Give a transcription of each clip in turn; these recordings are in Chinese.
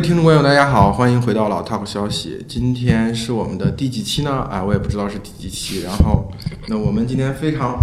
听众朋友，大家好，欢迎回到老 Talk 消息。今天是我们的第几期呢？啊，我也不知道是第几期。然后，那我们今天非常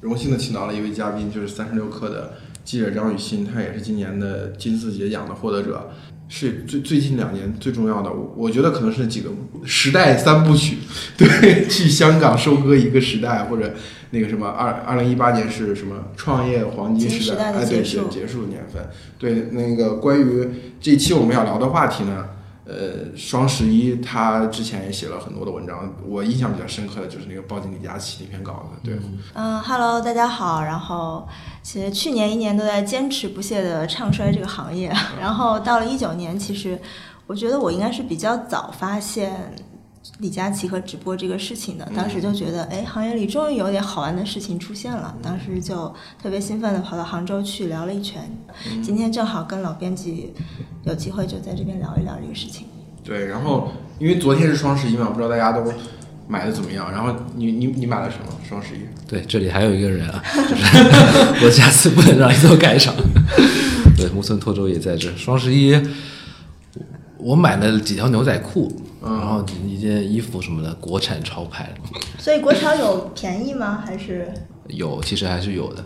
荣幸的请到了一位嘉宾，就是三十六氪的记者张雨欣，他也是今年的金四杰奖的获得者，是最最近两年最重要的。我我觉得可能是几个时代三部曲，对，去香港收割一个时代，或者那个什么二二零一八年是什么创业黄金时代，哎，对，结束结结束年份。对，那个关于这一期我们要聊的话题呢，呃，双十一他之前也写了很多的文章，我印象比较深刻的就是那个报警李佳琦那篇稿子，对，嗯哈喽，大家好。然后其实去年一年都在坚持不懈的唱衰这个行业，然后到了一九年，其实我觉得我应该是比较早发现李佳琦和直播这个事情的。当时就觉得，哎，行业里终于有点好玩的事情出现了。当时就特别兴奋的跑到杭州去聊了一圈。今天正好跟老编辑有机会就在这边聊一聊这个事情。对，然后因为昨天是双十一嘛，不知道大家都买的怎么样。然后你你你买了什么？双十一？对，这里还有一个人啊，就是 我下次不能让你都赶上。对，木村拓周也在这。双十一，我买了几条牛仔裤，嗯然后一件衣服什么的，国产潮牌，所以国潮有便宜吗？还是有，其实还是有的，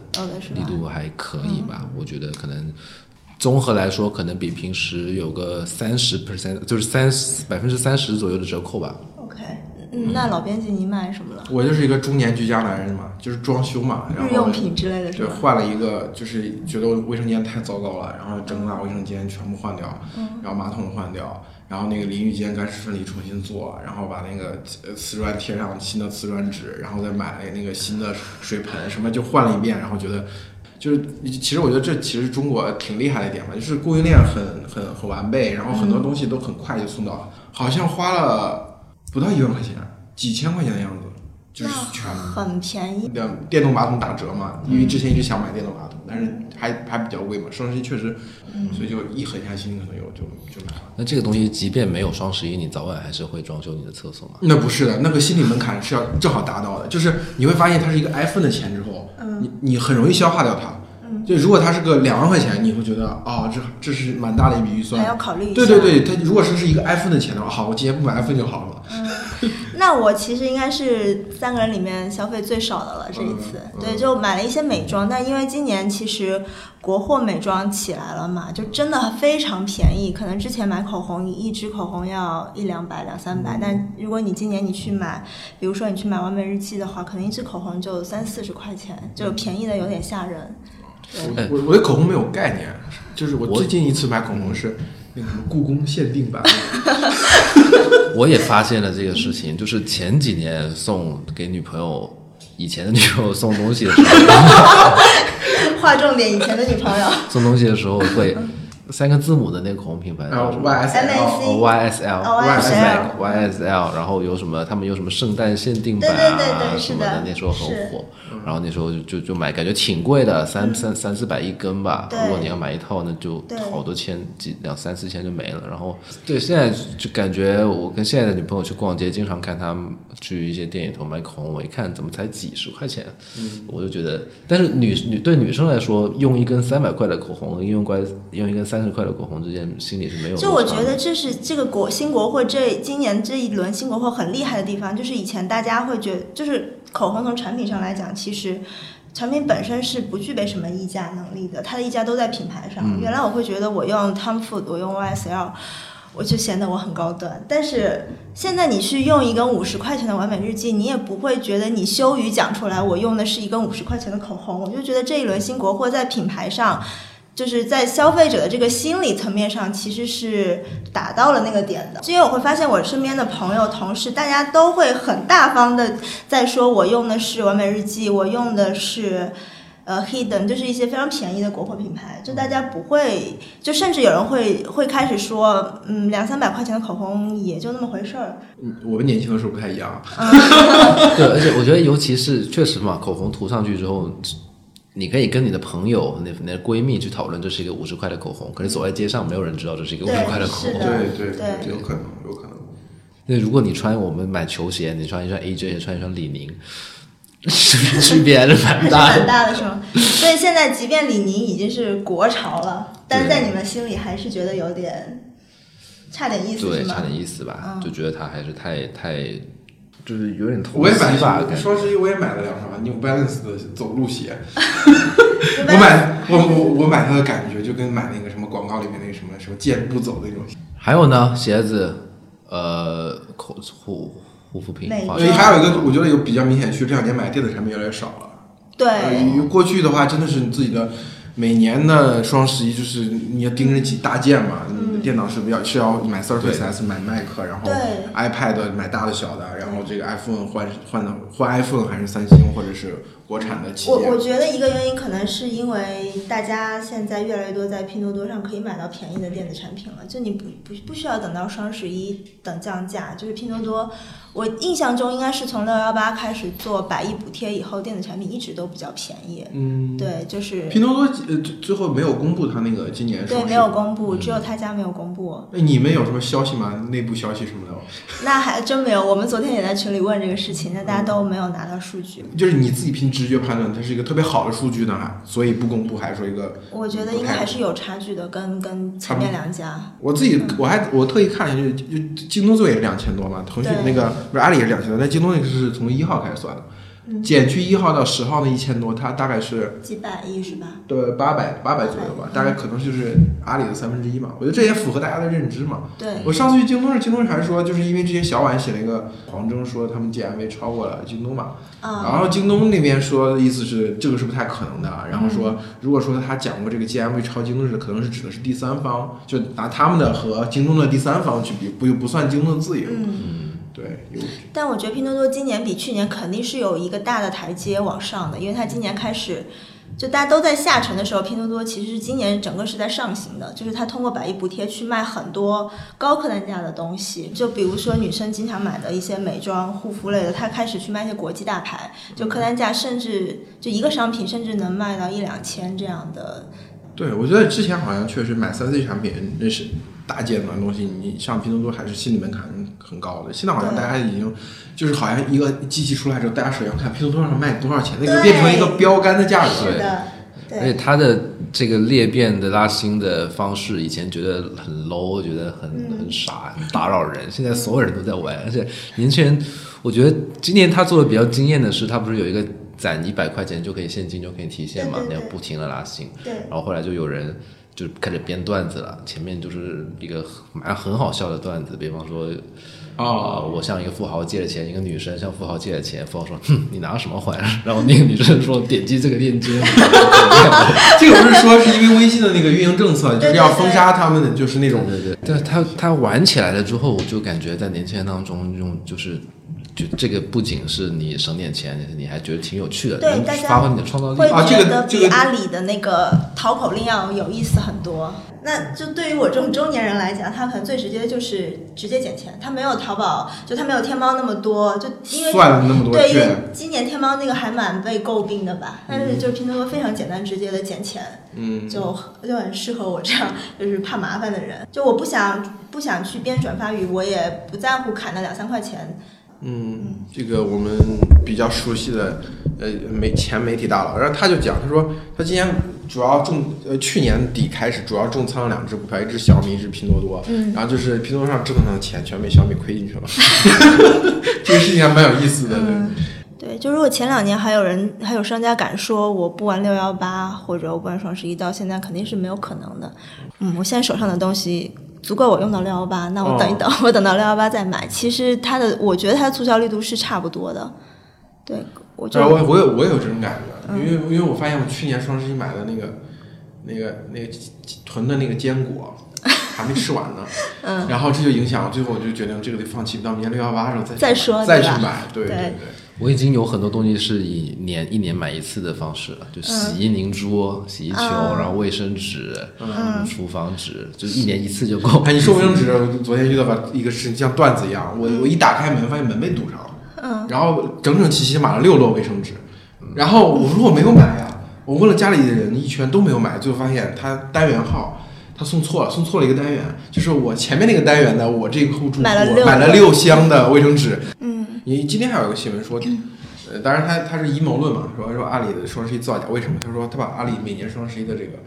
力？度还可以吧？我觉得可能综合来说，可能比平时有个三十 percent，就是三百分之三十左右的折扣吧。OK，嗯，那老编辑你买什么了？我就是一个中年居家男人嘛，就是装修嘛，然后日用品之类的是对，换了一个，就是觉得我卫生间太糟糕了，然后整个大卫生间全部换掉，嗯然后马桶换掉，然后那个淋浴间干湿分离重新做，然后把那个呃瓷砖贴上新的瓷砖纸，然后再买了那个新的水盆，什么就换了一遍，然后觉得。就是，其实我觉得这其实中国挺厉害的一点吧，就是供应链很很很完备，然后很多东西都很快就送到了，好像花了不到一万块钱，几千块钱的样子，就是全。很便宜。的电动马桶打折嘛，因为之前一直想买电动马桶，但是还还比较贵嘛，双十一确实，所以就一狠下心可能有就就买了。那这个东西，即便没有双十一，你早晚还是会装修你的厕所嘛？那不是的，那个心理门槛是要正好达到的，就是你会发现它是一个 iPhone 的钱之后，你你很容易消化掉它。就如果它是个两万块钱，你会觉得哦，这这是蛮大的一笔预算还。要考虑一下。对对对，它如果是是一个 iPhone 的钱的话，好，我今天不买 iPhone 就好了。那我其实应该是三个人里面消费最少的了，这一次。嗯对，就买了一些美妆，但因为今年其实国货美妆起来了嘛，就真的非常便宜。可能之前买口红，一支口红要一两百、两三百，但如果你今年你去买，比如说你去买完美日记的话，可能一支口红就三四十块钱，就便宜的有点吓人。哎我我对口红没有概念，就是我我最近一次买口红是那个什么故宫限定版。我也发现了这个事情，就是前几年送给女朋友，以前的女朋友送东西的时候，划重点，以前的女朋友。送东西的时候会三个字母的那个口红品牌然后叫什么 YSL，哦 YSL 哦 YSL 然后有什么他们有什么圣诞限定版对对对啊对是的什么的，那时候很火。然后那时候就就就买，感觉挺贵的，三三三四百一根吧。对如果你要买一套，那就好多千几两三四千就没了。然后对现在就感觉我跟现在的女朋友去逛街，经常看她们去一些店里头买口红，我一看怎么才几十块钱，我就觉得，但是女女对女生来说，用一根三百块的口红和用关用一根三十块的口红之间心里是没有就我觉得这是这个国新国货这今年这一轮新国货很厉害的地方，就是以前大家会觉得，就是口红从产品上来讲，其实产品本身是不具备什么溢价能力的，它的溢价都在品牌上。原来我会觉得我用 Tom Ford，我用 YSL。我就显得我很高端，但是现在你去用一根五十块钱的完美日记，你也不会觉得你羞于讲出来，我用的是一根五十块钱的口红。我就觉得这一轮新国货在品牌上就是在消费者的这个心理层面上，其实是达到了那个点的。因为我会发现我身边的朋友、同事，大家都会很大方的在说，我用的是完美日记，我用的是。呃，Hidden 就是一些非常便宜的国货品牌，就大家不会，就甚至有人会会开始说，嗯，两三百块钱的口红也就那么回事儿。嗯，我们年轻的时候不太一样。对，而且我觉得，尤其是确实嘛，口红涂上去之后，你可以跟你的朋友、那那闺蜜去讨论这是一个五十块的口红，可是走在街上，没有人知道这是一个五十块的口红。对对对有可能，有可能。那如果你穿我们买球鞋，你穿一双 AJ，穿一双李宁，区 区别还是蛮大的。蛮大的，是吗？所以现在即便李宁已经是国潮了，但是在你们心里还是觉得有点差点意思对，差点意思吧，嗯就觉得他还是太太，就是有点投我也买机吧，感觉双十一我也买了两双 New Balance 的走路鞋，我买我我我买它的感觉就跟买那个什么广告里面那个什么什么健步走的那种鞋。还有呢，鞋子，呃，口护护肤品美，化所以妆妆还有一个我觉得有比较明显趋势，这两年买电子产品越来越少了。对，呃，过去的话真的是你自己的每年的双十一，就是你要盯着几大件嘛，你的电脑是比较是要买 Surface S 买 Mac，然后 iPad 买大的小的，然后这个 iPhone 换换的换 iPhone 还是三星或者是国产的我我。觉得一个原因可能是因为大家现在越来越多在拼多多上可以买到便宜的电子产品了，就你不不不需要等到双十一等降价，就是拼多多，我印象中应该是从六幺八开始做百亿补贴以后，电子产品一直都比较便宜。嗯，对，就是拼多多呃最最后没有公布它那个今年对没有公布，只有他家没有公布。那你们有什么消息吗？内部消息什么的？那还真没有，我们昨天也在群里问这个事情，但大家都没有拿到数据。就是你自己凭直觉判断它是一个特别好的数据呢，还所以不公布，还是说一个我觉得应该还是有差距的，跟跟前面两家。我自己我还我特意看了一下，就就京东最后也是两千多嘛，腾讯那个不是阿里也是两千多，但京东那个是从一号开始算的，嗯减去一号到十号那一千多，它大概是几百亿是吧？对八百八百左右吧，大概可能就是阿里的三分之一嘛。我觉得这也符合大家的认知嘛。对，我上次去京东时京东还说，就是因为之前小婉写了一个黄峥说他们 GMV 超过了京东嘛，啊、然后京东那边说的意思是这个是不太可能的，然后嗯说如果说他讲过这个 GMV 超京东是可能是指的是第三方，就拿他们的和京东的第三方去比，不不算京东的自营。嗯。对，有但我觉得拼多多今年比去年肯定是有一个大的台阶往上的，因为它今年开始，就大家都在下沉的时候，拼多多其实是今年整个是在上行的，就是它通过百亿补贴去卖很多高客单价的东西，就比如说女生经常买的一些美妆、护肤类的，它开始去卖一些国际大牌，就客单价甚至就一个商品甚至能卖到一两千这样的。对，我觉得之前好像确实买三 C 产品那是大件的东西，你上拼多多还是心理门槛很高的。现在好像大家已经就是好像一个机器出来之后，大家首先看拼多多上卖多少钱，那个变成一个标杆的价格。是的，对，而且它的这个裂变的拉新的方式，以前觉得很 low，觉得很嗯很傻，很打扰人。现在所有人都在玩，而且年轻人，我觉得今年他做的比较惊艳的是，他不是有一个攒一百块钱就可以现金就可以提现嘛，对对对那样不停的拉新。对。然后后来就有人就开始编段子了，前面就是一个蛮很好笑的段子，比方说。啊、我向一个富豪借了钱，一个女生向富豪借了钱，富豪说：“哼，你拿什么还？” 然后那个女生说：“点击这个链接。”这个不是说是因为微信的那个运营政策，就是要封杀他们的，就是那种对对，但是他他玩起来了之后，我就感觉在年轻人当中用就是。就这个不仅是你省点钱，你还觉得挺有趣的，能对大家发挥你的创造力会。啊这个觉得比阿里的那个淘口令要有意思很多。那就对于我这种中年人来讲，他可能最直接就是直接减钱，他没有淘宝，就他没有天猫那么多，就因为算了那么多对，因为，今年天猫那个还蛮被诟病的吧，但是就拼多多非常简单直接的减钱，嗯，就就很适合我这样就是怕麻烦的人。就我不想不想去编转发语，我也不在乎砍那两三块钱。嗯，这个我们比较熟悉的呃媒前媒体大佬，然后他就讲，他说他今年主要重呃去年底开始主要重仓了两只股票，一只小米，一只拼多多，嗯然后就是拼多多上折腾的钱全被小米亏进去了，这个事情还蛮有意思的，对。嗯，对，就如果前两年还有人还有商家敢说我不玩六幺八或者我不玩双十一，到现在肯定是没有可能的。嗯，我现在手上的东西足够我用到六幺八，那我等一等，我等到六幺八再买。其实它的，我觉得它的促销力度是差不多的。对，我我我有我有这种感觉，因为因为我发现我去年双十一买的那个那个那个囤的那个坚果还没吃完呢，嗯，然后这就影响我，最后我就决定这个得放弃，到明年六幺八的时候再再去买，对对对。我已经有很多东西是以年一年买一次的方式了，就洗衣凝珠、洗衣球，嗯。然后卫生纸、嗯。厨房纸，就一年一次就够。哎，你说卫生纸，我昨天遇到个一个事情，像段子一样，我我一打开门，发现门被堵上了，嗯，然后整整齐齐地买了六摞卫生纸，然后我说我没有买呀，我问了家里的人一圈都没有买，最后发现他单元号他送错了，送错了一个单元，就是我前面那个单元的，我这个户住户买了六个。买了六箱的卫生纸，嗯，你今天还有一个新闻说，呃，当然他他是阴谋论嘛，说说阿里的双十一造假，为什么？他说他把阿里每年双十一的这个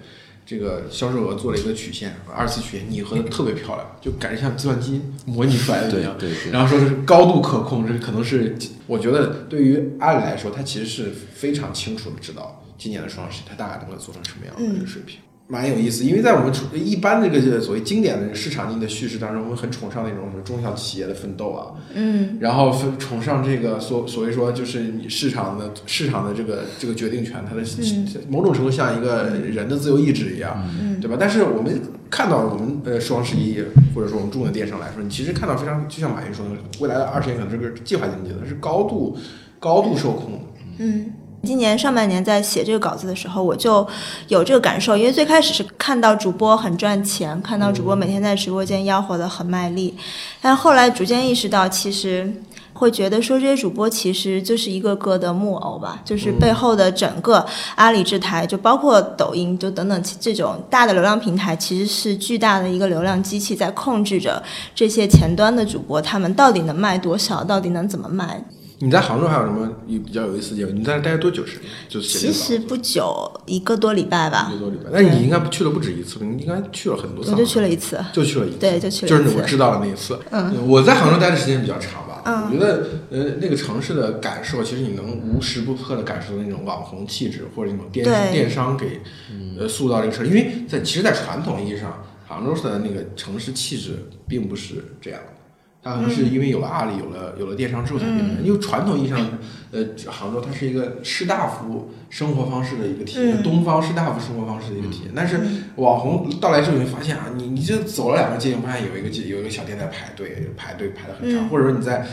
这个销售额做了一个曲线，二次曲线拟合的特别漂亮，就感觉像计算机模拟出来的一样。对对对，然后说是高度可控，这可能是我觉得对于阿里来说，他其实是非常清楚的知道今年的双十一它大概能够做成什么样的一个水平。蛮有意思，因为在我们一般这个所谓经典的市场经济的叙事当中，我们很崇尚那种什么中小企业的奋斗啊，嗯，然后分崇尚这个所所谓说就是你市场的市场的这个这个决定权，它的某种程度像一个人的自由意志一样，嗯对吧？但是我们看到我们呃双十一或者说我们中国电商来说，你其实看到非常就像马云说的，未来的二十年可能这个计划经济，的是高度高度受控的。嗯，今年上半年在写这个稿子的时候，我就有这个感受，因为最开始是看到主播很赚钱，看到主播每天在直播间吆喝的很卖力，但后来逐渐意识到，其实。会觉得说这些主播其实就是一个个的木偶吧，就是背后的整个阿里这台，就包括抖音，就等等这种大的流量平台，其实是巨大的一个流量机器，在控制着这些前端的主播，他们到底能卖多少，到底能怎么卖。你在杭州还有什么有比较有意思的地方？你在那待了多久时间？就是其实不久，一个多礼拜吧一，个多礼拜，那你应该去了不止一次，你应该去了很多次。我就去了一次。就去了一次，对就去了就是我知道的那一次。嗯，我在杭州待的时间比较长吧。嗯我觉得呃那个城市的感受，其实你能无时不刻的感受到那种网红气质，或者那种电电商给呃塑造这个城市。因为在其实，在传统意义上，杭州市的那个城市气质并不是这样的。它可能是因为有了阿里，有了有了电商之后才变成。因为传统意义上，呃，杭州它是一个士大夫生活方式的一个体验，嗯。东方士大夫生活方式的一个体验。但是网红到来之后，你会发现啊，你你就走了两个街，你发现有一个街有一个小店在排队，排队排的很长，嗯。或者说你在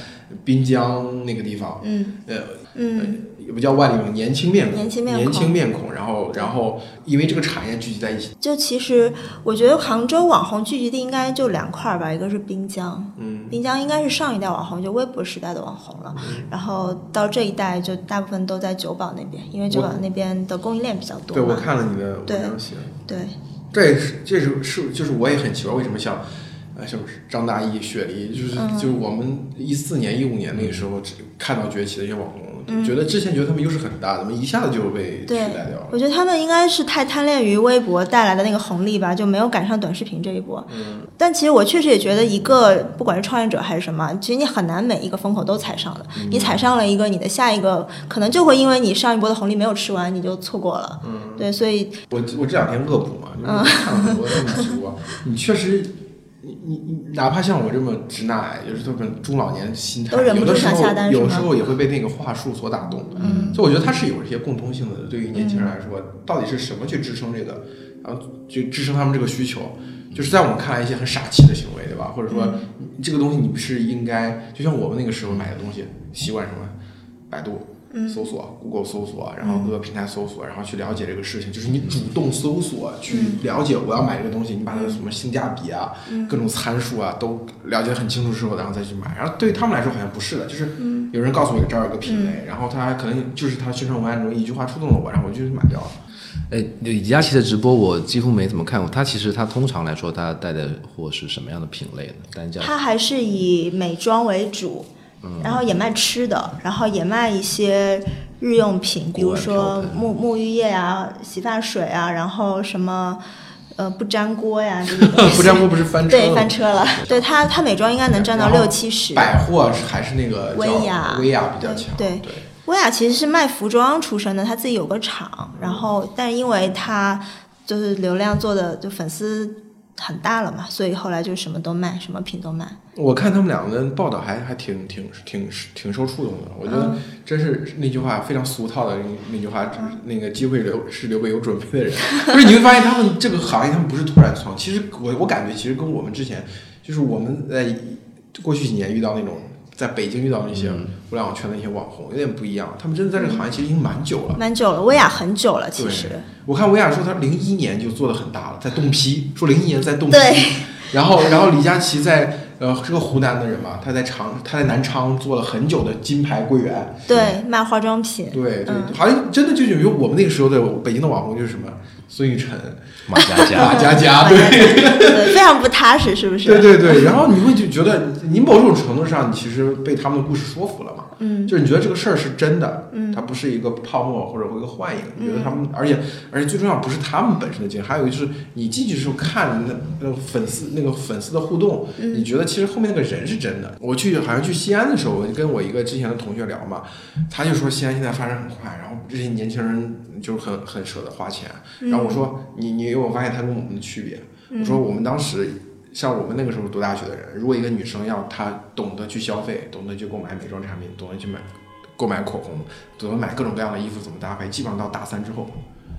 滨江那个地方，嗯。呃，嗯，也不叫外地人，年轻面孔，年轻面孔年轻面孔，然后然后因为这个产业聚集在一起，就其实我觉得杭州网红聚集地应该就两块儿吧，一个是滨江，嗯，滨江应该是上一代网红，就微博时代的网红了，然后到这一代就大部分都在九堡那边，因为九堡那边的供应链比较多对我。看了你的文对章写的。对，这也是，这是是就是我也很奇怪，为什么像，呃，像张大奕、雪梨，就是、嗯就是我们一四年、一五年那个时候只看到崛起的一些网红，嗯觉得之前觉得他们优势很大，怎么一下子就被取代掉了？我觉得他们应该是太贪恋于微博带来的那个红利吧，就没有赶上短视频这一波。嗯，但其实我确实也觉得，一个不管是创业者还是什么，其实你很难每一个风口都踩上的。嗯你踩上了一个，你的下一个可能就会因为你上一波的红利没有吃完，你就错过了。嗯，对，所以我我这两天恶补嘛，嗯就是看了很多他们直播，你确实。你你你，哪怕像我这么直男癌，就是这么中老年心态，都忍不住有的时候有时候也会被那个话术所打动。嗯，所以我觉得它是有一些共通性的。对于年轻人来说，到底是什么去支撑这个，然后去支撑他们这个需求？就是在我们看来一些很傻气的行为，对吧？或者说，你这个东西你不是应该，就像我们那个时候买的东西，习惯什么，百度。搜索，Google 搜索，然后各个平台搜索，然后去了解这个事情，就是你主动搜索去了解我要买这个东西，你把它的什么性价比啊、各种参数啊都了解得很清楚之后，然后再去买。然后对于他们来说好像不是的，就是有人告诉我这儿有个品类，然后他可能就是他宣传文案中一句话触动了我，然后我就去买掉了。哎，李佳琦的直播我几乎没怎么看过。他其实他通常来说，他带的货是什么样的品类呢？单价？他还是以美妆为主，然后也卖吃的，然后也卖一些日用品，比如说沐沐浴液啊、洗发水啊，然后什么。呃，不粘锅呀，不粘锅不是翻车对了吗翻车了。对它，它美妆应该能占到六七十。百货还是那个薇娅薇娅比较强，对对薇娅其实是卖服装出身的，她自己有个厂，然后但因为她就是流量做的就粉丝很大了嘛，所以后来就什么都卖，什么品都卖。我看他们两个人报道还还挺挺挺挺受触动的，我觉得真是那句话非常俗套的那那句话，那个机会留是留给有准备的人。就是你会发现他们这个行业，他们不是突然创，其实我我感觉其实跟我们之前就是我们在过去几年遇到那种在北京遇到那些互联网圈的一些网红有点不一样，他们真的在这个行业其实已经蛮久了。蛮久了，薇娅很久了，其实。我看薇娅说她零一年就做的很大了，在冻批，说零一年在冻批。对 然后，然后李佳琦在呃是个湖南的人嘛，他在长他在南昌做了很久的金牌柜员。对，卖化妆品。对对，嗯好像真的就有我们那个时候的北京的网红就是什么孙雨晨、马佳佳，马佳佳，对。对，非常不踏实，是不是？对对对，然后你会就觉得，你某种程度上，你其实被他们的故事说服了嘛。嗯，就是你觉得这个事儿是真的，嗯它不是一个泡沫或者一个幻影。你觉得他们，而且而且最重要不是他们本身的经历，还有一个就是你进去的时候看那那个粉丝那个粉丝的互动，嗯你觉得其实后面那个人是真的。我去好像去西安的时候，我就跟我一个之前的同学聊嘛，他就说西安现在发展很快，然后这些年轻人就是很很舍得花钱。嗯然后我说你你有没有发现他跟我们的区别？我说我们当时像我们那个时候读大学的人，如果一个女生要她懂得去消费，懂得去购买美妆产品，懂得去买购买口红，懂得买各种各样的衣服怎么搭配，基本上到大三之后，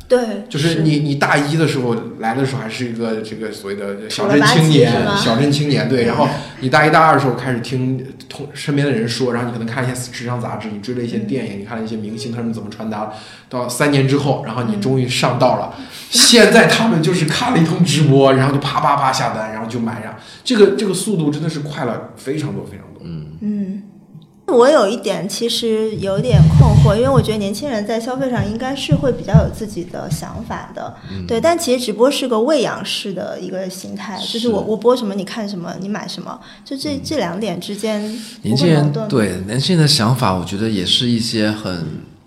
对，就是你你大一的时候来的时候还是一个这个所谓的小镇青年，小镇青年对，然后你大一大二的时候开始听同身边的人说，然后你可能看一些时尚杂志，你追了一些电影，你看了一些明星他们怎么穿搭，到三年之后，然后你终于上道了。现在他们就是看了一通直播，然后就啪啪啪下单，然后就买上，这个这个速度真的是快了非常多非常多。嗯，我有一点其实有点困惑，因为我觉得年轻人在消费上应该是会比较有自己的想法的，嗯对。但其实直播是个喂养式的一个心态，就是我我播什么你看什么，你买什么，就这这两点之间嗯年轻人。对年轻人的想法，我觉得也是一些很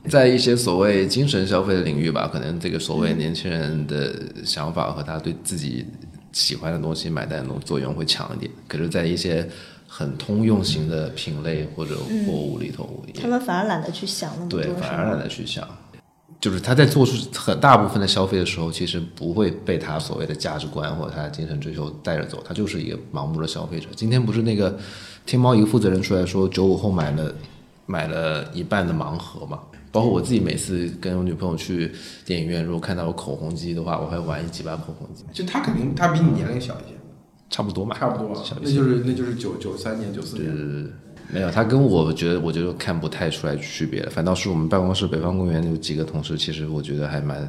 在一些所谓精神消费的领域吧，可能这个所谓年轻人的想法和他对自己喜欢的东西买单的作用会强一点。可是，在一些很通用型的品类或者货物里头，也他们反而懒得去想那么多，对，反而懒得去想。就是他在做出很大部分的消费的时候，其实不会被他所谓的价值观或者他的精神追求带着走，他就是一个盲目的消费者。今天不是那个天猫一个负责人出来说，九五后买了买了一半的盲盒嘛？包括我自己每次跟我女朋友去电影院，如果看到有口红机的话，我会玩几把口红机，就他肯定他比你年龄小一些，差不多嘛，差不多。那就是那就是九九三年九四年。对对对，没有，他跟我觉得，我觉得看不太出来区别，反倒是我们办公室北方公园有几个同事，其实我觉得还蛮，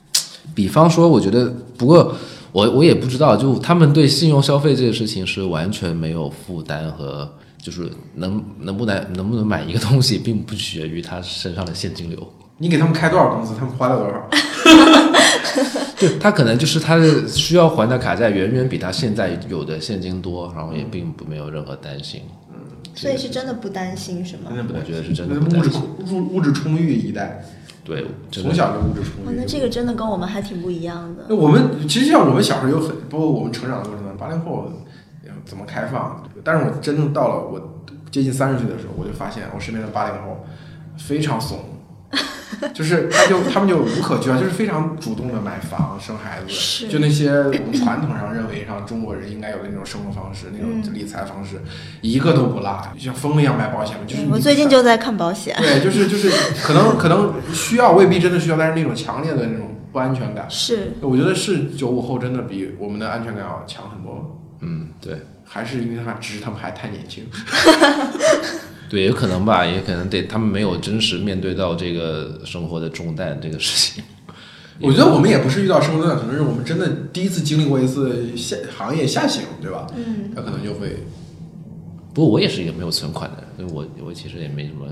比方说，我觉得，不过我我也不知道，就他们对信用消费这个事情是完全没有负担和，就是能能不能能不能买一个东西，并不取决于他身上的现金流。你给他们开多少工资，他们花了多少？对他可能就是他的需要还的卡债远远比他现在有的现金多，然后也并不没有任何担心。嗯所以是真的不担心是吗真？的不我觉得是真的物质不担心。物物质充裕一代，对，从小就物质充哦，裕。那这个真的跟我们还挺不一样的。那我们其实像我们小时候有很，包括我们成长的过程中，八零后呃怎么开放？但是我真正到了我接近三十岁的时候，我就发现我身边的八零后非常怂，就是他就他们就无可救药，就是非常主动的买房生孩子，就那些我们传统上认为上中国人应该有的那种生活方式、那种理财方式，一个都不落，就像疯了一样买保险，就是你我最近就在看保险，对，就是就是可能可能需要未必真的需要，但是那种强烈的那种不安全感。是我觉得是九五后真的比我们的安全感要强很多，嗯，对。还是因为他只是他们还太年轻。对，有可能吧，也可能得他们没有真实面对到这个生活的重担这个事情。我觉得我们也不是遇到生活重担，可能是我们真的第一次经历过一次下行业下行，对吧？嗯，他可能就会不过我也是一个没有存款的人，所以我我其实也没什么。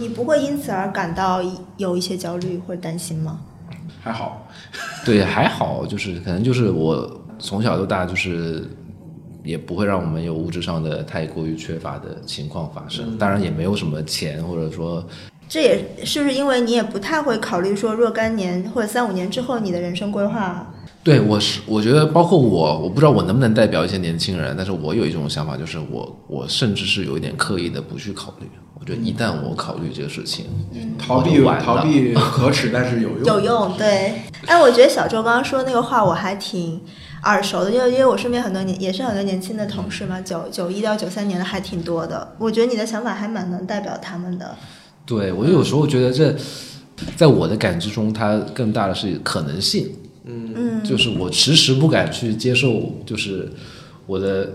你不会因此而感到有一些焦虑或者担心吗？还好。对，还好，就是可能就是我从小到大就是也不会让我们有物质上的太过于缺乏的情况发生。当然也没有什么钱，或者说这也是不是因为你也不太会考虑说若干年或者三五年之后你的人生规划？对我是我觉得包括我，我不知道我能不能代表一些年轻人，但是我有一种想法，就是我我甚至是有一点刻意的不去考虑。我觉得一旦我考虑这个事情，逃避逃避可耻，但是有用。有用，对。哎，我觉得小周刚刚说那个话我还挺耳熟的，因为因为我身边很多年也是很多年轻的同事嘛，九九一到九三年的还挺多的。我觉得你的想法还蛮能代表他们的。对我有时候觉得这，在我的感知中，它更大的是可能性。嗯嗯，就是我迟迟不敢去接受，就是我的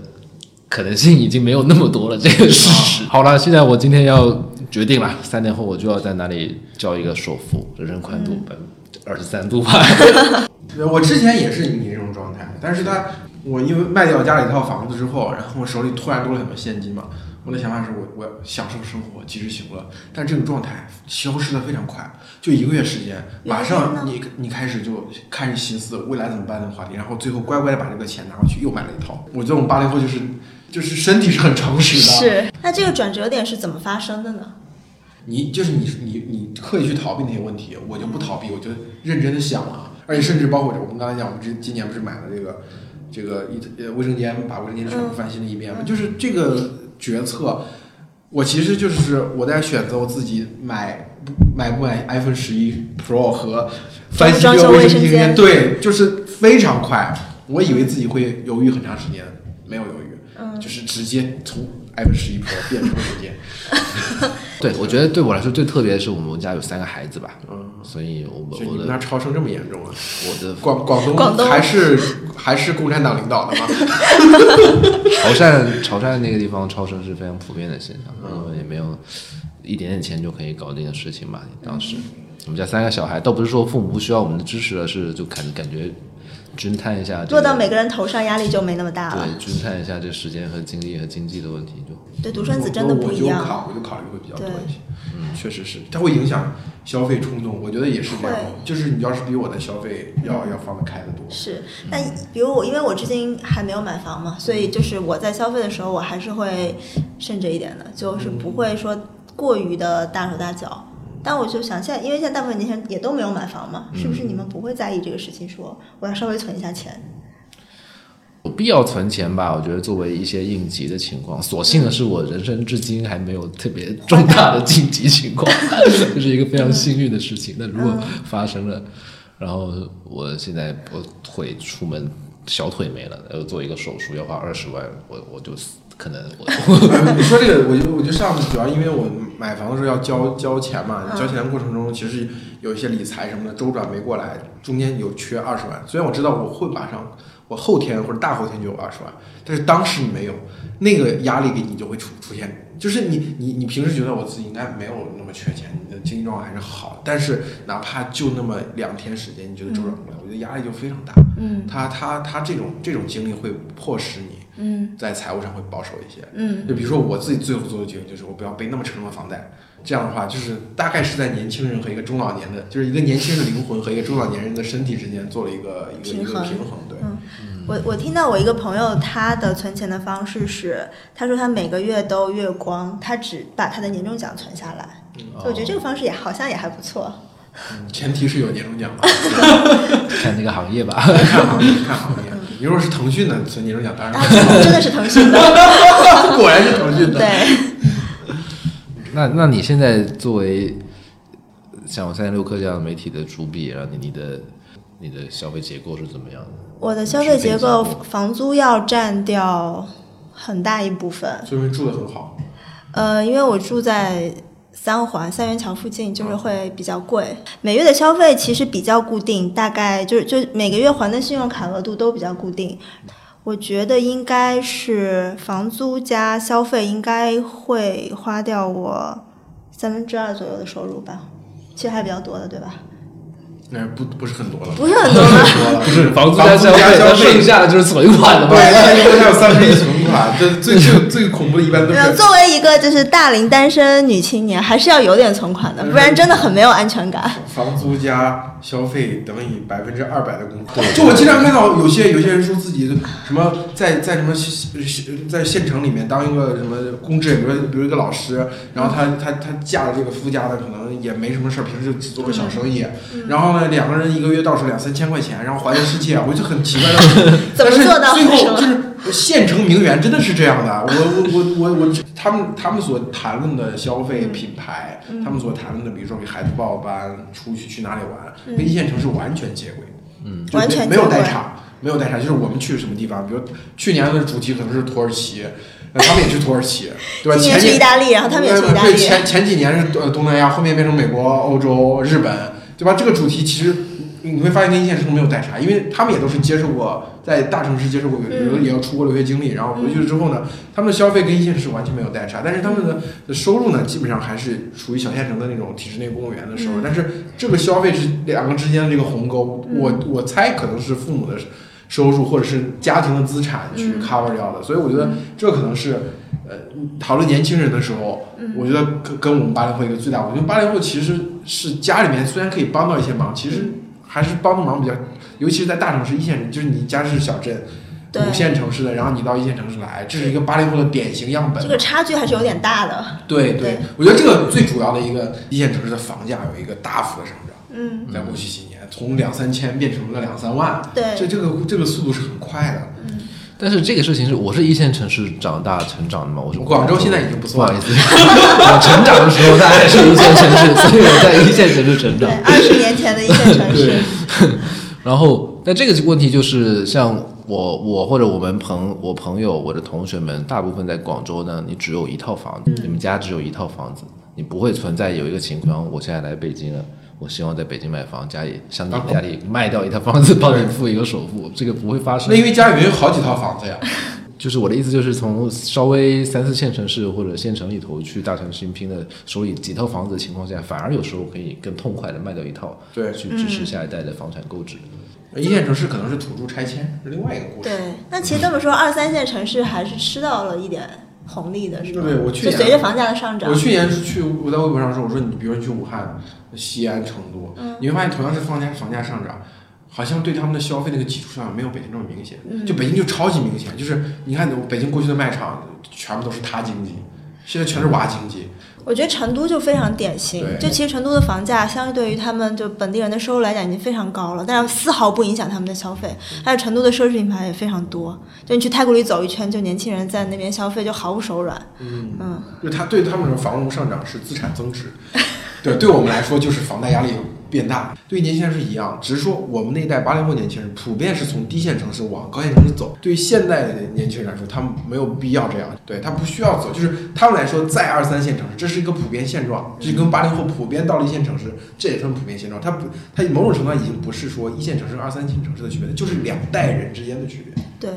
可能性已经没有那么多了这个事实。好了，现在我今天要决定了，三年后我就要在哪里交一个首付，人生宽度百分之二十三度吧。对我之前也是你这种状态，但是他我因为卖掉家里一套房子之后，然后我手里突然多了很多现金嘛，我的想法是我我要享受生活，及时行乐，但这种状态消失的非常快，就一个月时间，马上你你开始就开始寻思未来怎么办的话题，然后最后乖乖的把这个钱拿回去又买了一套。我觉得我们八零后就是就是身体是很诚实的，是。那这个转折点是怎么发生的呢？你就是你你你刻意去逃避那些问题，我就不逃避，我就认真的想了，而且甚至包括我们刚才讲，我们这今年不是买了这个这个一呃卫生间，把卫生间全部翻新了一遍嘛，就是这个决策，我其实就是我在选择我自己买买不买 iPhone 十一 Pro 和翻新这个卫生间，对，就是非常快，我以为自己会犹豫很长时间，没有犹豫，嗯。就是直接从 iPhone 十一 Pro 变成卫生间。对，我觉得对我来说最特别的是我们家有三个孩子吧，嗯，所以我们我的们那超生这么严重啊？我的广广东广东还是还是共产党领导的吗？潮汕潮汕那个地方超生是非常普遍的现象，然后也没有一点点钱就可以搞定的事情吧。当时我们家三个小孩，倒不是说父母不需要我们的支持，而是就感感觉均摊一下、这个，落到每个人头上，压力就没那么大了。对均摊一下这时间和精力和经济的问题就。对，独生子真的不一样。我就考，我就考虑会比较多一些。嗯，确实是，它会影响消费冲动。我觉得也是这样，就是你要是比我的消费要要放得开得多。是，但比如我，因为我至今还没有买房嘛，所以就是我在消费的时候，我还是会慎着一点的，就是不会说过于的大手大脚。但我就想，现在因为现在大部分年轻人也都没有买房嘛，是不是你们不会在意这个事情说我要稍微存一下钱？有必要存钱吧？我觉得作为一些应急的情况，所幸的是我人生至今还没有特别重大的紧急情况，这是一个非常幸运的事情。那如果发生了，然后我现在我腿出门小腿没了，要做一个手术要花二十万，我我就死可能我 你说这个，我就我就上次主要因为我买房的时候要交交钱嘛，交钱的过程中其实有一些理财什么的周转没过来，中间有缺二十万。虽然我知道我会马上，我后天或者大后天就有二十万，但是当时你没有，那个压力给你就会出出现。就是你你你平时觉得我自己应该没有那么缺钱，你的经济状况还是好，但是哪怕就那么两天时间，你觉得周转不了，我觉得压力就非常大。嗯他他他这种这种经历会迫使你嗯在财务上会保守一些。嗯就比如说我自己最后做的决定就是我不要背那么沉重的房贷，这样的话就是大概是在年轻人和一个中老年的，就是一个年轻人的灵魂和一个中老年人的身体之间做了一个一个一个平衡，对。嗯我我听到我一个朋友他的存钱的方式是，他说他每个月都月光，他只把他的年终奖存下来。所以我觉得这个方式也好像也还不错。嗯前提是有年终奖吧，看那个行业吧。看行业看行业。你如果是腾讯的存年终奖，当然啊，真的是腾讯的，果然是腾讯的。对。那那你现在作为像我三十六氪这样的媒体的主笔，然后你你的你的消费结构是怎么样的？我的消费结构，房租要占掉很大一部分。说明住的很好。呃，因为我住在三环三元桥附近，就是会比较贵。每月的消费其实比较固定，大概就是就每个月还的信用卡额度都比较固定。我觉得应该是房租加消费，应该会花掉我三分之二左右的收入吧。其实还比较多的，对吧？那不不是很多了，不是很多了，不是房租加消费那剩下的就是存款了吧？对，那因为还有三分之一存款，这最最 最恐怖的一般都没有，是作为一个就是大龄单身女青年，还是要有点存款的，不然真的很没有安全感。房租加消费等于百分之二百的工资。就我经常看到有些有些人说自己什么在在什么在县城里面当一个什么公职，比如比如一个老师，然后他他他嫁了这个夫家的，可能也没什么事儿，平时只做个小生意，然后呢两个人一个月到手两三千块钱，然后环游世界，我就很奇怪的，怎么做到？最后就是县城名媛真的是这样的，我我我我我他们他们所谈论的消费品牌，嗯他们所谈论的，比如说给孩子报班、出去去哪里玩，嗯跟一线城市完全接轨，嗯，完全接轨。代差，没有代差，就是我们去什么地方，比如去年的主题可能是土耳其，呃他们也去土耳其，对吧？前年前去意大利，然后他们也去意大利。对前前几年是呃东南亚，后面变成美国、欧洲、日本，对吧？这个主题其实你会发现跟一线城市没有代差，因为他们也都是接受过在大城市接受过，有嗯的也要出国留学经历，然后回去之后呢，他们的消费跟一线城市完全没有代差，但是他们的的收入呢，基本上还是属于小县城的那种体制内公务员的收入，嗯但是这个消费是两个之间的这个鸿沟，嗯我我猜可能是父母的。收入或者是家庭的资产去嗯 cover 掉的，所以我觉得这可能是呃讨论年轻人的时候，我觉得跟跟我们八零后一个最大，我觉得八零后其实是家里面虽然可以帮到一些忙，其实还是帮的忙比较，尤其是在大城市一线，就是你家是小镇。五线城市的，然后你到一线城市来，这是一个八零后的典型样本这。个差距还是有点大的。对对我觉得这个最主要的一个一线城市的房价有一个大幅的上涨，嗯，在过去几年从两三千变成了两三万，这对，这这个这个速度是很快的。但是这个事情是我是一线城市长大成长的嘛，我是广州现在已经不不算了好意，思，我成长的时候它还是一线城市，所以我在一线城市成长，。二十年前的一线城市，然后，但这个问题就是像我我或者我们朋我朋友我的同学们，大部分在广州呢，你只有一套房子，你们家只有一套房子，你不会存在有一个情况，我现在来北京了。我希望在北京买房，家里向你家里卖掉一套房子，帮你付一个首付，这个不会发生那。因为家里面有好几套房子呀。就是我的意思，就是从稍微三四线城市或者县城里头去大城市拼的手里几套房子的情况下，反而有时候可以更痛快的卖掉一套，对去支持下一代的房产购置。一线城市可能是土著拆迁，是另外一个故事。对。那其实这么说，二三线城市还是吃到了一点红利的，是吧？对我去年就随着房价的上涨我，去年去我在微博上说，我说你比如你去武汉、西安、成都，你会发现同样是房价房价上涨，好像对他们的消费那个基础上涨没有北京这么明显。就北京就超级明显，就是你看北京过去的卖场全部都是塌经济，现在全是娃经济。我觉得成都就非常典型。就其实成都的房价相对于他们就本地人的收入来讲已经非常高了，但是丝毫不影响他们的消费。还有成都的奢侈品牌也非常多，就你去太古里走一圈，就年轻人在那边消费就毫不手软。嗯，嗯，就他对他们来说，房屋上涨是资产增值，对，对我们来说就是房贷压力变大。对年轻人是一样，只是说我们那一代八零后年轻人普遍是从低线城市往高线城市走。对于现在的年轻人来说，他们没有必要这样，对他不需要走，就是他们来说，在二三线城市，这是一个普遍现状，这跟八零后普遍到了一线城市，这也算普遍现状。他不，他某种程度上已经不是说一线城市、二三线城市的区别，就是两代人之间的区别。对，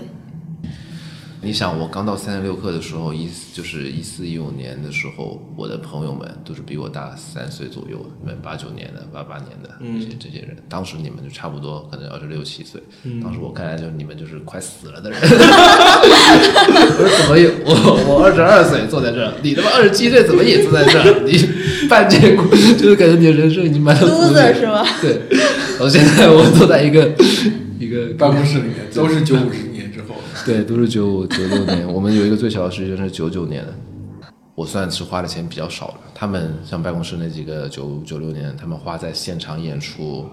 你想，我刚到三十六课的时候，一就是一四一五年的时候，我的朋友们都是比我大三岁左右，你们八九年的、八八年的嗯这些这些人，当时你们就差不多可能要是六七岁，当时我看来就是你们就是快死了的人。我说怎么有我我二十二岁坐在这儿，你他妈二十七岁怎么也坐在这儿？你半截骨就是感觉你的人生已经满到谷底 loser 是吗？对，我现在我坐在一个一个办公室里面都是九五。对，都是九五九六年。我们有一个最小的实习生是九九年的，我算是花的钱比较少的。他们像办公室那几个九九六年，他们花在现场演出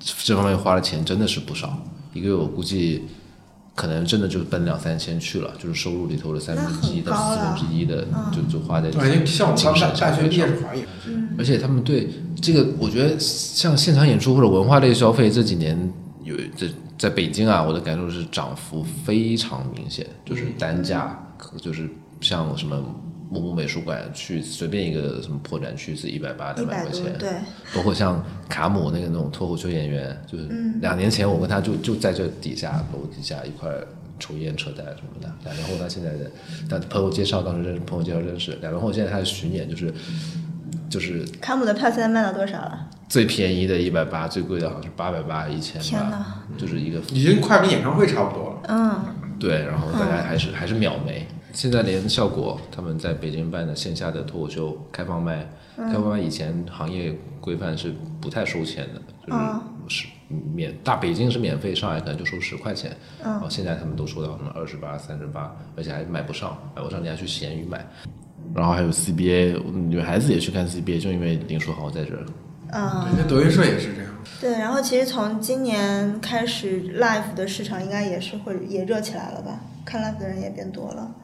这方面花的钱真的是不少。一个月我估计可能真的就奔两三千去了，就是收入里头的三分之一到四分之一的，就就花在对，像我们刚大大学毕业上是华裔，而且他们对这个，我觉得像现场演出或者文化类消费这几年有这在北京啊，我的感受是涨幅非常明显，就是单价，可就是像什么某某美术馆去随便一个什么破展区是一百八一两百块钱，，对，包括像卡姆那个那种脱口秀演员，就是两年前我跟他就就在这底下楼底下一块抽烟扯淡什么的。两年后他现在的，但朋友介绍当时认识，朋友介绍认识。两年后现在他的巡演就是就是卡姆的票现在卖到多少了？最便宜的一百八，最贵的好像是八百八一千吧，就是一个已经快跟演唱会差不多了。嗯，对，然后大家还是、还是秒没。现在连效果他们在北京办的线下的脱口秀开放麦，开放麦以前行业规范是不太收钱的，就是是免大北京是免费，上海可能就收十块钱，然后现在他们都收到什么二十八、三十八，而且还买不上，买不上你还去闲鱼买。然后还有 CBA，女孩子也去看 CBA，就因为林书豪在这儿。嗯，对，那德云社也是这样。对，然后其实从今年开始，live 的市场应该也是会也热起来了吧？看 live 的人也变多了。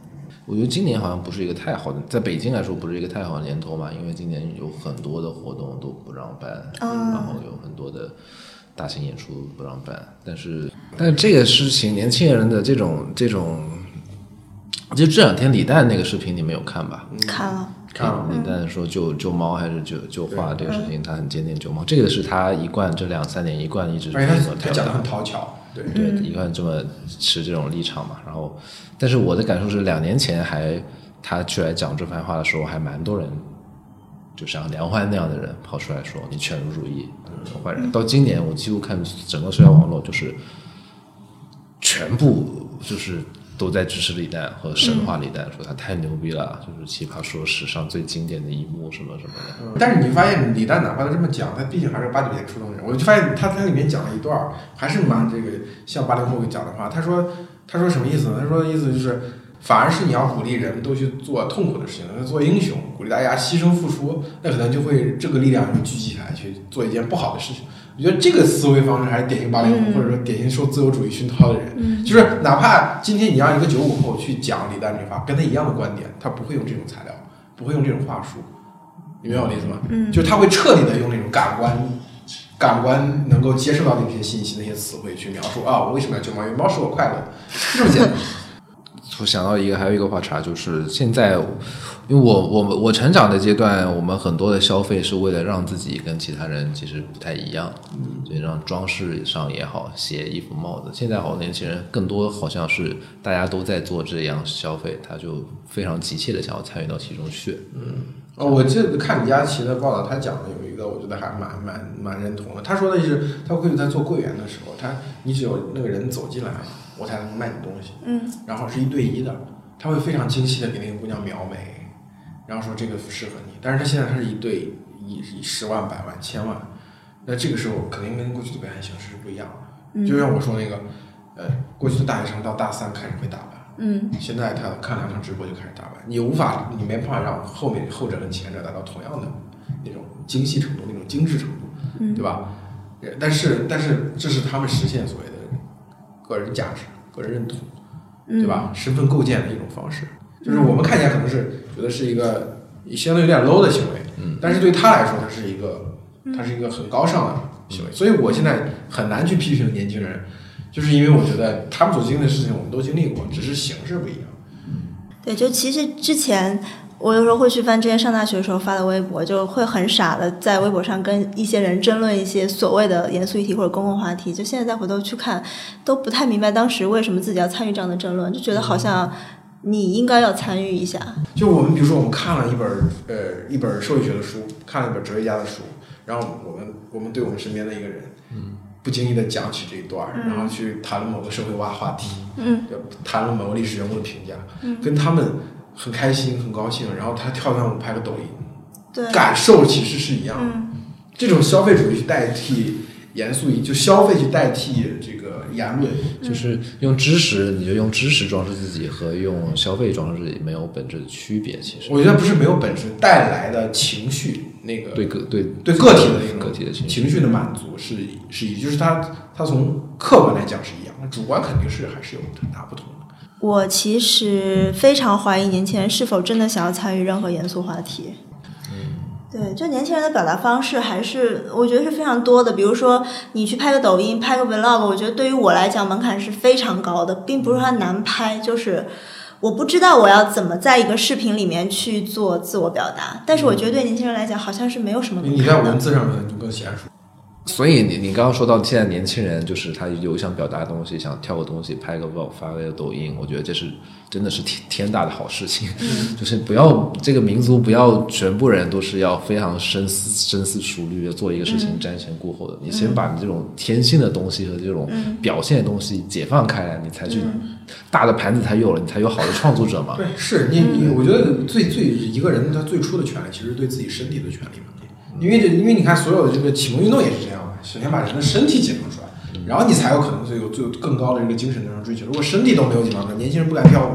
我觉得今年好像不是一个太好的，在北京来说不是一个太好的年头嘛，因为今年有很多的活动都不让办，然后有很多的大型演出不让办。但是，但是这个事情，年轻人的这种这种，就这两天李诞那个视频你没有看吧？看了，看了李诞说救救猫还是救救画这个事情，他很坚定救猫，这个是他一贯这两三年一贯一直这么表达他他讲的很讨巧，对，对，一贯这么持这种立场嘛。然后，但是我的感受是，两年前还他出来讲这番话的时候，还蛮多人，就像梁欢那样的人跑出来说你犬儒主义，坏人。到今年，我几乎看整个社交网络就是全部就是都在支持李诞和神话李诞，说他太牛逼了，就是奇葩说史上最经典的一幕什么什么的。但是你发现李诞哪怕他这么讲，他毕竟还是八九年出生的人，我就发现他他里面讲了一段，还是蛮这个像八零后讲的话。他说他说什么意思呢？他说的意思就是，反而是你要鼓励人们都去做痛苦的事情，做英雄，鼓励大家牺牲付出，那可能就会这个力量就聚集起来去做一件不好的事情。我觉得这个思维方式还是典型八零后，嗯或者说典型受自由主义熏陶的人。就是哪怕今天你让一个九五后去讲李诞这句话，跟他一样的观点，他不会用这种材料，不会用这种话术，你明白我的意思吗？嗯就是他会彻底的用那种感官。感官能够接受到那些信息、那些词汇去描述啊，我为什么要救猫？因为猫使我快乐，就这么简单。我想到一个，还有一个话茬，就是现在，因为我我们我成长的阶段，我们很多的消费是为了让自己跟其他人其实不太一样，所以让装饰上也好，鞋、衣服、帽子。现在好多年轻人更多好像是大家都在做这样消费，他就非常急切的想要参与到其中去。嗯哦，我记得看李佳琦的报道，他讲的有一个，我觉得还蛮蛮蛮认同的。他说的是，他会在做柜员的时候，他你只有那个人走进来，我才能卖你东西。嗯，然后是一对一的，他会非常精细的给那个姑娘描眉，然后说这个适合你。但是他现在他是一对一以十万、百万、千万，那这个时候肯定跟过去的表现形式是不一样的。就像我说那个，呃，过去的大学生到大三开始会打扮。嗯现在他看两场直播就开始打扮，你无法，你没办法让后面后者跟前者达到同样的那种精细程度、那种精致程度，对吧？呃但是，但是这是他们实现所谓的个人价值、个人认同，对吧？身份构建的一种方式，就是我们看起来可能是觉得是一个相对有点 low 的行为，嗯，但是对他来说，他是一个，他是一个很高尚的行为，所以我现在很难去批评年轻人。就是因为我觉得他们所经历的事情我们都经历过，只是形式不一样。对，就其实之前我有时候会去翻之前上大学的时候发的微博，就会很傻的在微博上跟一些人争论一些所谓的严肃议题或者公共话题。就现在再回头去看，都不太明白当时为什么自己要参与这样的争论，就觉得好像你应该要参与一下。就我们比如说，我们看了一本呃一本社会学的书，看了一本哲学家的书，然后我们我们对我们身边的一个人，嗯，不经意的讲起这一段儿，然后去谈论某个社会话话题，嗯，谈论某个历史人物的评价，嗯跟他们很开心很高兴，然后他跳段舞拍个抖音，对，感受其实是一样的。嗯这种消费主义去代替严肃意，就消费去代替这个言论，就是用知识，你就用知识装饰自己和用消费装饰自己没有本质的区别。其实我觉得不是没有本质带来的情绪那个对个对对个体的那种个体的情绪情绪的满足是是一，就是它它从客观来讲是一样的，主观肯定是还是有很大不同的。我其实非常怀疑年轻人是否真的想要参与任何严肃话题。对，就年轻人的表达方式还是我觉得是非常多的。比如说，你去拍个抖音、拍个 vlog，我觉得对于我来讲门槛是非常高的，并不是说它难拍，就是我不知道我要怎么在一个视频里面去做自我表达。但是我觉得对年轻人来讲，好像是没有什么门你在。文字上面你更娴熟，所以你你刚刚说到现在年轻人，就是他有想表达的东西，想跳个东西，拍个 vlog 发个抖音，我觉得这是真的是天天大的好事情。就是不要这个民族不要全部人都是要非常深思深思熟虑的做一个事情瞻前顾后的，你先把你这种天性的东西和这种表现的东西解放开来，你才去大的盘子才有了，你才有好的创作者嘛。对，是你你，我觉得最最一个人他最初的权利其实对自己身体的权利嘛，因为这因为你看所有的这个启蒙运动也是这样嘛，首先把人的身体解放出来，然后你才有可能最有最有更高的这个精神上追求。如果身体都没有解放出来，年轻人不敢跳舞，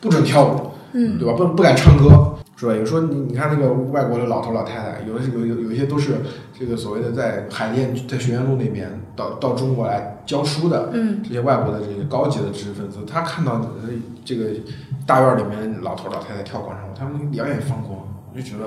不准跳舞，嗯，对吧？不不敢唱歌，是吧？有时候你你看那个外国的老头老太太，有的是有有有一些都是这个所谓的在海淀在学院路那边到到中国来教书的，嗯，这些外国的这个高级的知识分子，他看到呃这个大院里面老头老太太跳广场舞，他们两眼放光，我就觉得、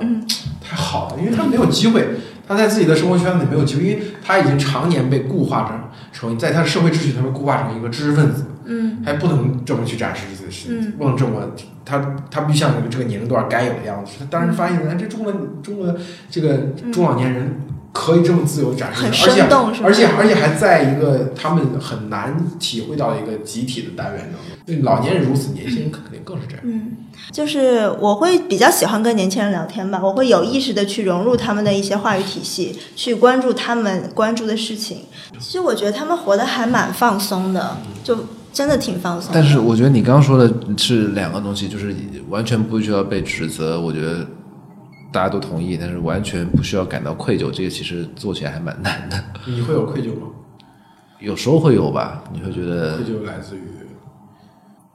太好了，因为他没有机会，他在自己的生活圈子里没有机会，因为他已经常年被固化成成在他的社会秩序，他被固化成一个知识分子，嗯还不能这么去展示自己的身不能这么，他他必须像这个年龄段该有的样子。他当时发现，哎，这中国中国这个中老年人可以这么自由展示，很而且生动是吧而且而且还在一个他们很难体会到一个集体的单元当中。对老年人如此，年轻人肯定更是这样。嗯，就是我会比较喜欢跟年轻人聊天吧，我会有意识的去融入他们的一些话语体系，去关注他们关注的事情。其实我觉得他们活得还蛮放松的，就真的挺放松。但是我觉得你刚刚说的是两个东西，就是完全不需要被指责，我觉得大家都同意，但是完全不需要感到愧疚，这个其实做起来还蛮难的。你会有愧疚吗？有时候会有吧，你会觉得愧疚来自于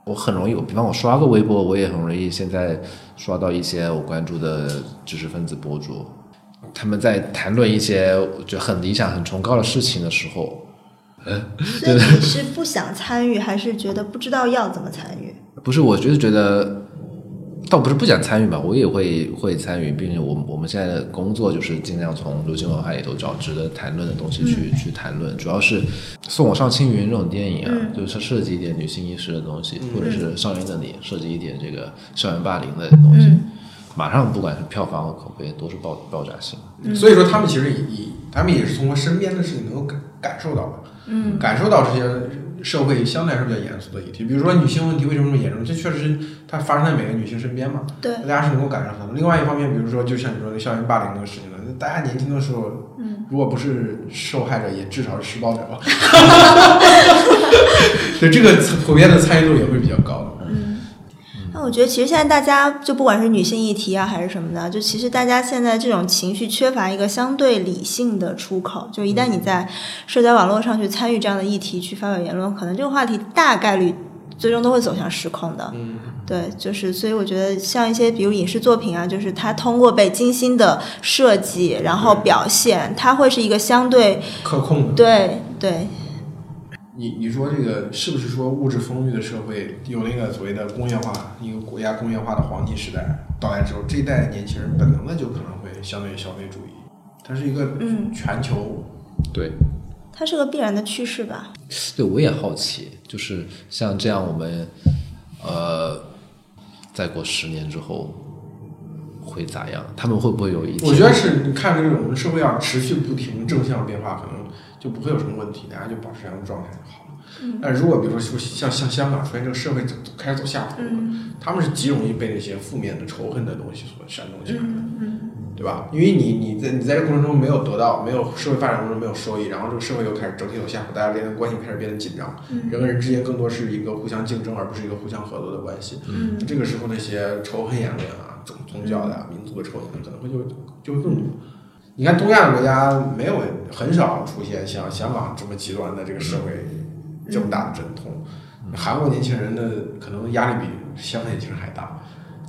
我很容易，比方我刷个微博，我也很容易现在刷到一些我关注的知识分子博主，他们在谈论一些我觉得很理想、很崇高的事情的时候，所以你是不想参与，还是觉得不知道要怎么参与？不是，我就是觉得，倒不是不想参与吧，我也会会参与，并且我我们现在的工作就是尽量从流行文化里头找值得谈论的东西去、去谈论，主要是送我上青云这种电影啊，就是涉及一点女性意识的东西，或者是校园的你涉及一点这个校园霸凌的东西，马上不管是票房和口碑都是爆爆炸性。所以说，他们其实也也，他们也是通过身边的事情能够感感受到的，嗯，感受到这些社会相对来说比较严肃的议题，比如说女性问题为什么这么严重，这确实是它发生在每个女性身边嘛，对大家是能够感受到的。另外一方面，比如说就像你说的校园霸凌这个事情了，大家年轻的时候，嗯，如果不是受害者，也至少是施暴者吧，所以这个普遍的参与度也会比较高的。那我觉得其实现在大家就不管是女性议题啊还是什么的，就其实大家现在这种情绪缺乏一个相对理性的出口。就一旦你在社交网络上去参与这样的议题去发表言论，可能这个话题大概率最终都会走向失控的。嗯，对，就是所以我觉得像一些比如影视作品啊，就是它通过被精心的设计，然后表现，它会是一个相对可控的。对对你你说这个是不是说物质丰裕的社会有那个所谓的工业化，一个国家工业化的黄金时代到来之后，这一代年轻人本能的就可能会相对消费主义，它是一个嗯全球对，它是个必然的趋势吧。对，我也好奇，就是像这样，我们呃，再过十年之后会咋样？他们会不会有一天？我觉得是你看这种社会要持续不停正向变化，可能就不会有什么问题，大家就保持这样的状态就好了。但如果比如说说像像香港出现这个社会走走开始走下坡了，他们是极容易被那些负面的仇恨的东西所煽动起来的。对吧？因为你你在你在这过程中没有得到，没有社会发展过程中没有收益，然后这个社会又开始整体走下坡，大家之间的关系开始变得紧张，人跟人之间更多是一个互相竞争，而不是一个互相合作的关系。嗯这个时候那些仇恨言论啊、宗宗教的、啊、民族的仇恨可能会就就会更多。你看东亚国家没有很少出现像香港这么极端的这个社会这么大的阵痛，韩国年轻人的可能压力比香港年轻人还大。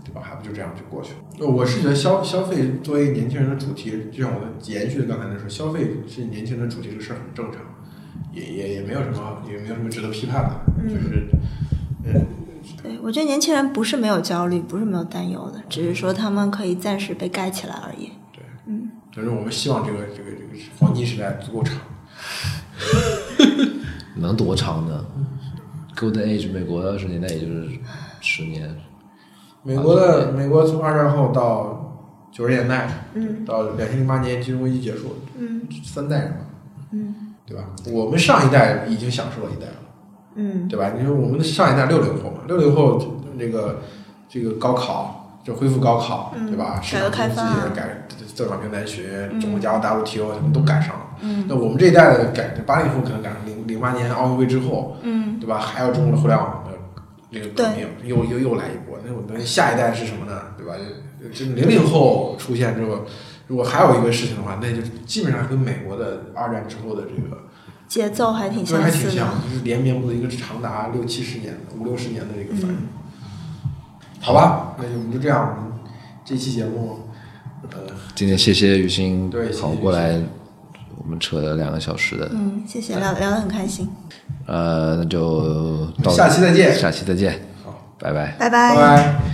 对吧？还不就这样就过去了。呃我是觉得消消费作为年轻人的主题，就像我的延续刚才那说，消费是年轻人的主题这个事儿很正常，也也也没有什么也没有什么值得批判的，就是嗯，对，我觉得年轻人不是没有焦虑，不是没有担忧的，只是说他们可以暂时被盖起来而已。反正我们希望这个这个这个黄金时代足够长。能多长呢？Golden Age 美国二十年代也就是十年，美国的美国从二战后到九十年代，嗯到两千零八年金融危机结束，嗯三代人嘛，嗯对吧？我们上一代已经享受了一代了。嗯对吧？你说我们的上一代六零后嘛，六零后这个这个高考就恢复高考，嗯对吧？市改革场经济开放啊改增长平台学、中国加入 WTO 什么都赶上了。嗯那我们这一代的赶八零后可能赶上零零八年奥运会之后，嗯对吧？还有中国的互联网的这个革命，又又又来一波。那我们下一代是什么呢？对吧？这零零后出现之后，如果还有一个事情的话，那就基本上跟美国的二战之后的这个。节奏还挺对，还相似的。挺像，就是连绵不的一个长达六七十年、五六十年的这个反应。好吧，那就我们就这样，我们这期节目，呃，今天谢谢雨欣对谢谢跑过来，我们扯了两个小时的，嗯，谢谢，聊聊得很开心，呃，那就到下期再见。下期再见，好，拜。拜。拜。拜拜。